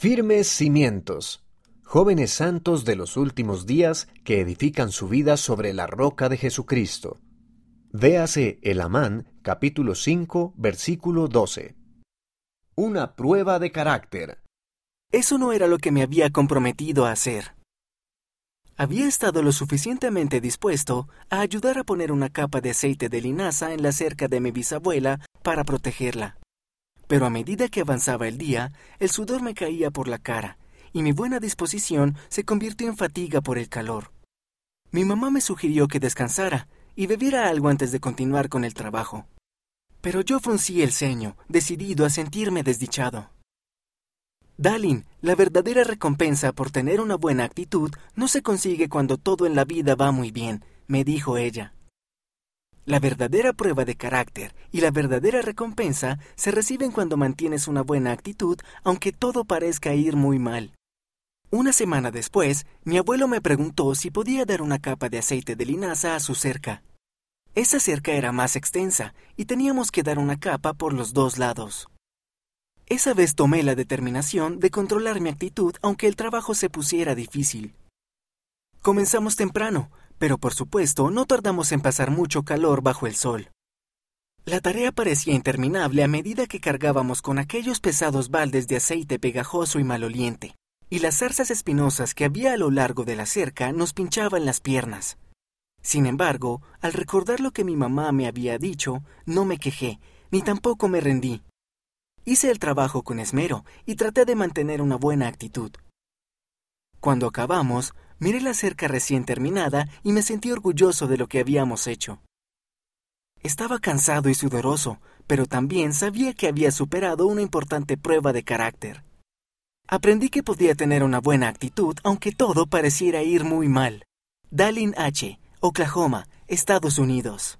Firmes cimientos. Jóvenes santos de los últimos días que edifican su vida sobre la roca de Jesucristo. Véase el Amán, capítulo 5, versículo 12. Una prueba de carácter. Eso no era lo que me había comprometido a hacer. Había estado lo suficientemente dispuesto a ayudar a poner una capa de aceite de linaza en la cerca de mi bisabuela para protegerla. Pero a medida que avanzaba el día, el sudor me caía por la cara, y mi buena disposición se convirtió en fatiga por el calor. Mi mamá me sugirió que descansara y bebiera algo antes de continuar con el trabajo. Pero yo fruncí el ceño, decidido a sentirme desdichado. Dalin, la verdadera recompensa por tener una buena actitud no se consigue cuando todo en la vida va muy bien, me dijo ella. La verdadera prueba de carácter y la verdadera recompensa se reciben cuando mantienes una buena actitud aunque todo parezca ir muy mal. Una semana después, mi abuelo me preguntó si podía dar una capa de aceite de linaza a su cerca. Esa cerca era más extensa y teníamos que dar una capa por los dos lados. Esa vez tomé la determinación de controlar mi actitud aunque el trabajo se pusiera difícil. Comenzamos temprano, pero por supuesto no tardamos en pasar mucho calor bajo el sol. La tarea parecía interminable a medida que cargábamos con aquellos pesados baldes de aceite pegajoso y maloliente, y las zarzas espinosas que había a lo largo de la cerca nos pinchaban las piernas. Sin embargo, al recordar lo que mi mamá me había dicho, no me quejé, ni tampoco me rendí. Hice el trabajo con esmero y traté de mantener una buena actitud. Cuando acabamos, miré la cerca recién terminada y me sentí orgulloso de lo que habíamos hecho. Estaba cansado y sudoroso, pero también sabía que había superado una importante prueba de carácter. Aprendí que podía tener una buena actitud aunque todo pareciera ir muy mal. Dalin H., Oklahoma, Estados Unidos.